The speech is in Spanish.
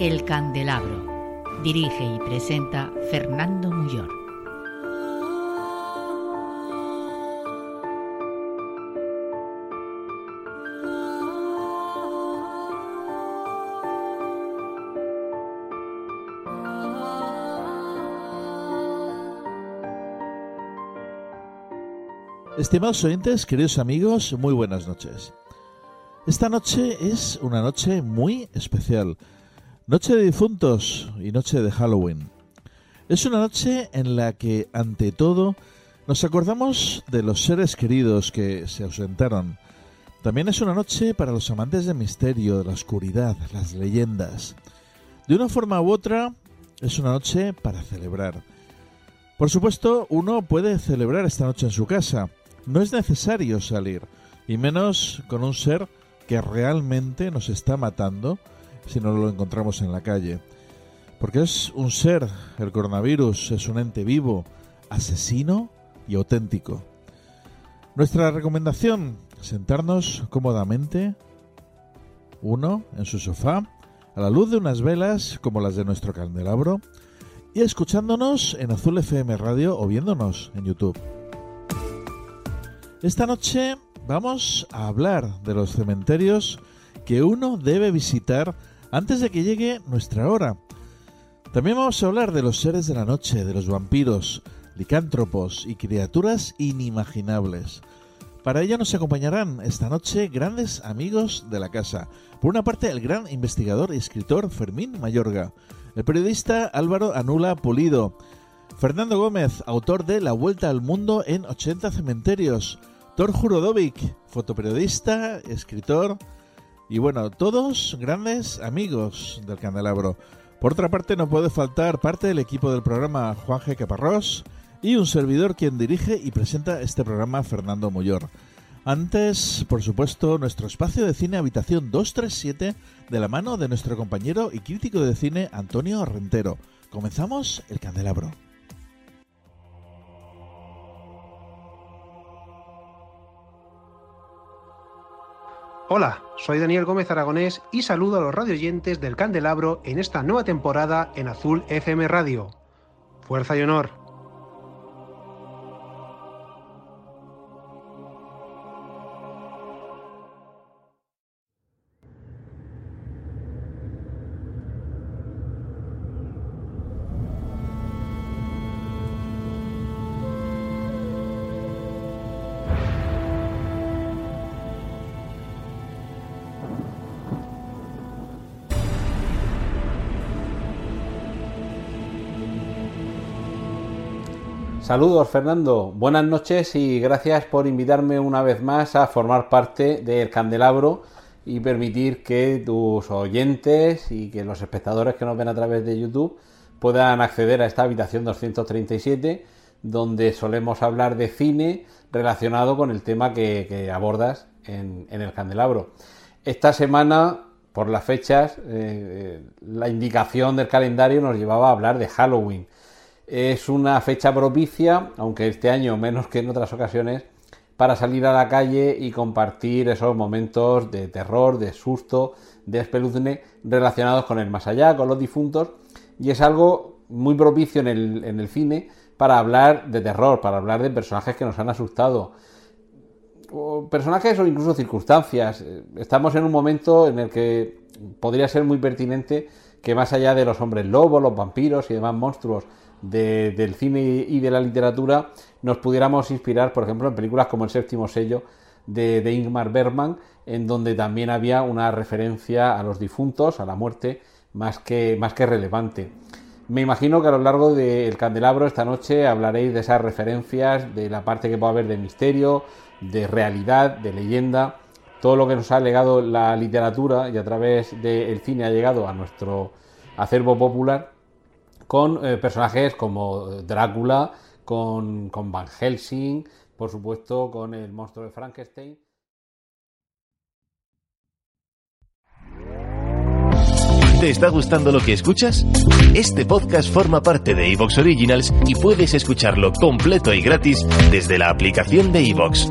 El Candelabro. Dirige y presenta Fernando Muyor. Estimados oyentes, queridos amigos, muy buenas noches. Esta noche es una noche muy especial Noche de difuntos y noche de Halloween. Es una noche en la que, ante todo, nos acordamos de los seres queridos que se ausentaron. También es una noche para los amantes del misterio, de la oscuridad, las leyendas. De una forma u otra, es una noche para celebrar. Por supuesto, uno puede celebrar esta noche en su casa. No es necesario salir, y menos con un ser que realmente nos está matando si no lo encontramos en la calle. Porque es un ser, el coronavirus es un ente vivo, asesino y auténtico. Nuestra recomendación, sentarnos cómodamente, uno en su sofá, a la luz de unas velas como las de nuestro candelabro, y escuchándonos en Azul FM Radio o viéndonos en YouTube. Esta noche vamos a hablar de los cementerios que uno debe visitar antes de que llegue nuestra hora. También vamos a hablar de los seres de la noche, de los vampiros, licántropos y criaturas inimaginables. Para ello nos acompañarán esta noche grandes amigos de la casa. Por una parte, el gran investigador y escritor Fermín Mayorga, el periodista Álvaro Anula Pulido, Fernando Gómez, autor de La Vuelta al Mundo en 80 Cementerios, Thor Jurodovic, fotoperiodista, escritor, y bueno, todos grandes amigos del candelabro. Por otra parte, no puede faltar parte del equipo del programa Juan G. Caparrós y un servidor quien dirige y presenta este programa, Fernando Muyor. Antes, por supuesto, nuestro espacio de cine Habitación 237 de la mano de nuestro compañero y crítico de cine Antonio Rentero. Comenzamos el candelabro. Hola, soy Daniel Gómez Aragonés y saludo a los radioyentes del Candelabro en esta nueva temporada en Azul FM Radio. Fuerza y honor. Saludos Fernando, buenas noches y gracias por invitarme una vez más a formar parte del Candelabro y permitir que tus oyentes y que los espectadores que nos ven a través de YouTube puedan acceder a esta habitación 237 donde solemos hablar de cine relacionado con el tema que, abordas en, el Candelabro. Esta semana, por las fechas, eh, eh, la indicación del calendario nos llevaba a hablar de Halloween. Es una fecha propicia, aunque este año menos que en otras ocasiones, para salir a la calle y compartir esos momentos de terror, de susto, de espeluzne relacionados con el más allá, con los difuntos, y es algo muy propicio en el, en el cine para hablar de terror, para hablar de personajes que nos han asustado, o personajes o incluso circunstancias. Estamos en un momento en el que podría ser muy pertinente que más allá de los hombres lobos, los vampiros y demás monstruos del cine y de la literatura, nos pudiéramos inspirar, por ejemplo, en películas como El séptimo sello de, de Ingmar Bergman, en donde también había una referencia a los difuntos, a la muerte, más que, más que relevante. Me imagino que a lo largo del candelabro esta noche hablaréis de esas referencias, de la parte que puede haber de misterio, de realidad, de leyenda, todo lo que nos ha legado la literatura y a través del cine ha llegado a nuestro acervo popular con eh, personajes como Drácula, con, con Van Helsing, por supuesto con el monstruo de Frankenstein. ¿Te está gustando lo que escuchas? Este podcast forma parte de Evox Originals y puedes escucharlo completo y gratis desde la aplicación de Evox.